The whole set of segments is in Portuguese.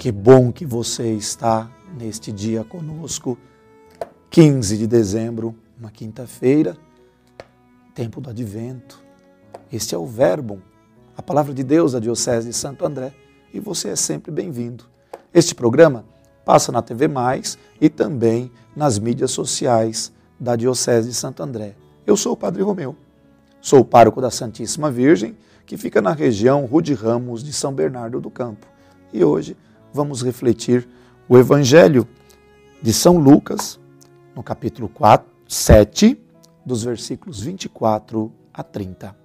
Que bom que você está neste dia conosco, 15 de dezembro, uma quinta-feira, tempo do advento. Este é o Verbo, a palavra de Deus da Diocese de Santo André, e você é sempre bem-vindo. Este programa passa na TV Mais e também nas mídias sociais da Diocese de Santo André. Eu sou o Padre Romeu, sou o pároco da Santíssima Virgem, que fica na região Rude Ramos de São Bernardo do Campo. E hoje vamos refletir o Evangelho de São Lucas, no capítulo 4, 7, dos versículos 24 a 30.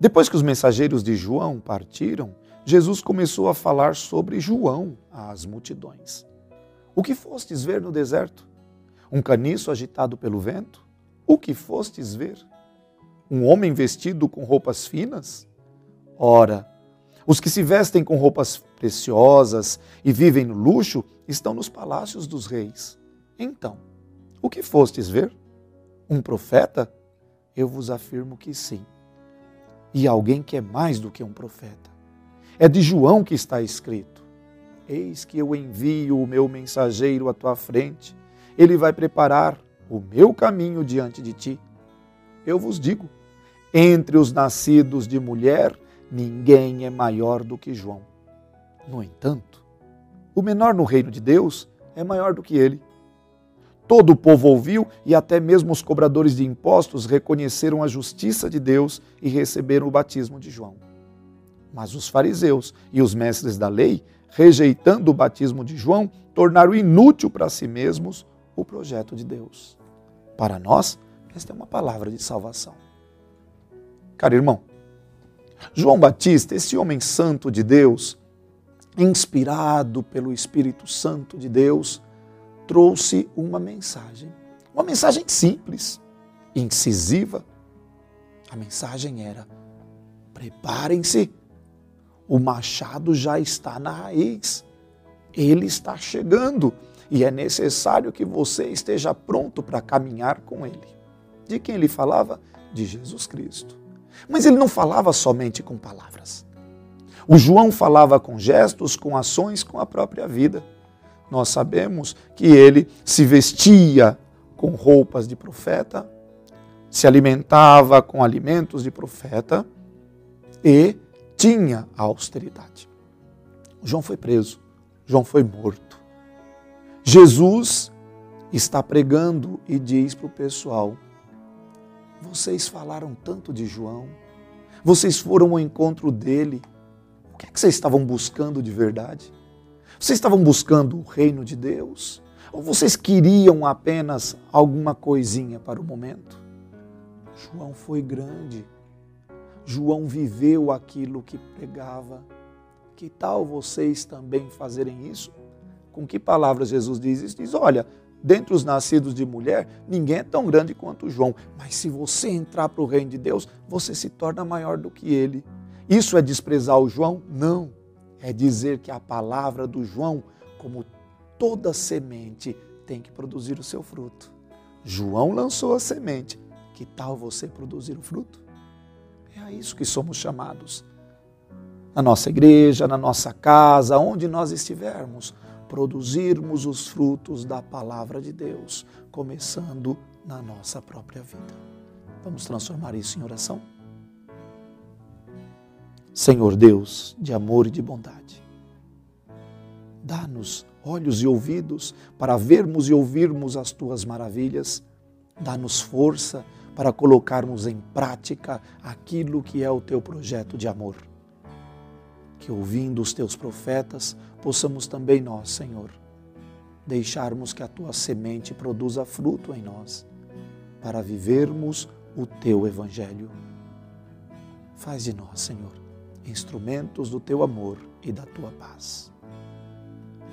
Depois que os mensageiros de João partiram, Jesus começou a falar sobre João às multidões. O que fostes ver no deserto? Um caniço agitado pelo vento? O que fostes ver? Um homem vestido com roupas finas? Ora, os que se vestem com roupas preciosas e vivem no luxo estão nos palácios dos reis. Então, o que fostes ver? Um profeta? Eu vos afirmo que sim. E alguém que é mais do que um profeta. É de João que está escrito: Eis que eu envio o meu mensageiro à tua frente. Ele vai preparar o meu caminho diante de ti. Eu vos digo: entre os nascidos de mulher, ninguém é maior do que João. No entanto, o menor no reino de Deus é maior do que ele. Todo o povo ouviu e até mesmo os cobradores de impostos reconheceram a justiça de Deus e receberam o batismo de João. Mas os fariseus e os mestres da lei, rejeitando o batismo de João, tornaram inútil para si mesmos o projeto de Deus. Para nós, esta é uma palavra de salvação. Caro irmão, João Batista, esse homem santo de Deus, inspirado pelo Espírito Santo de Deus, trouxe uma mensagem. Uma mensagem simples, incisiva. A mensagem era: preparem-se, o machado já está na raiz, ele está chegando e é necessário que você esteja pronto para caminhar com ele. De quem ele falava? De Jesus Cristo. Mas ele não falava somente com palavras. O João falava com gestos, com ações, com a própria vida. Nós sabemos que ele se vestia com roupas de profeta, se alimentava com alimentos de profeta e tinha a austeridade. João foi preso, João foi morto. Jesus está pregando e diz para o pessoal: vocês falaram tanto de João, vocês foram ao encontro dele. O que é que vocês estavam buscando de verdade? Vocês estavam buscando o reino de Deus? Ou vocês queriam apenas alguma coisinha para o momento? João foi grande. João viveu aquilo que pregava. Que tal vocês também fazerem isso? Com que palavras Jesus diz isso? Diz: olha, dentre os nascidos de mulher, ninguém é tão grande quanto João. Mas se você entrar para o reino de Deus, você se torna maior do que ele. Isso é desprezar o João? Não. É dizer que a palavra do João, como toda semente, tem que produzir o seu fruto. João lançou a semente. Que tal você produzir o fruto? É a isso que somos chamados. Na nossa igreja, na nossa casa, onde nós estivermos produzirmos os frutos da palavra de Deus, começando na nossa própria vida. Vamos transformar isso em oração? Senhor Deus de amor e de bondade, dá-nos olhos e ouvidos para vermos e ouvirmos as tuas maravilhas, dá-nos força para colocarmos em prática aquilo que é o teu projeto de amor que ouvindo os teus profetas, possamos também nós, Senhor, deixarmos que a tua semente produza fruto em nós, para vivermos o teu evangelho. Faz de nós, Senhor, instrumentos do teu amor e da tua paz.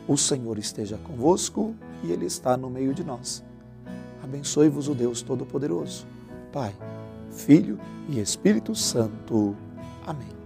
O Senhor esteja convosco e Ele está no meio de nós. Abençoe-vos o Deus Todo-Poderoso, Pai, Filho e Espírito Santo. Amém.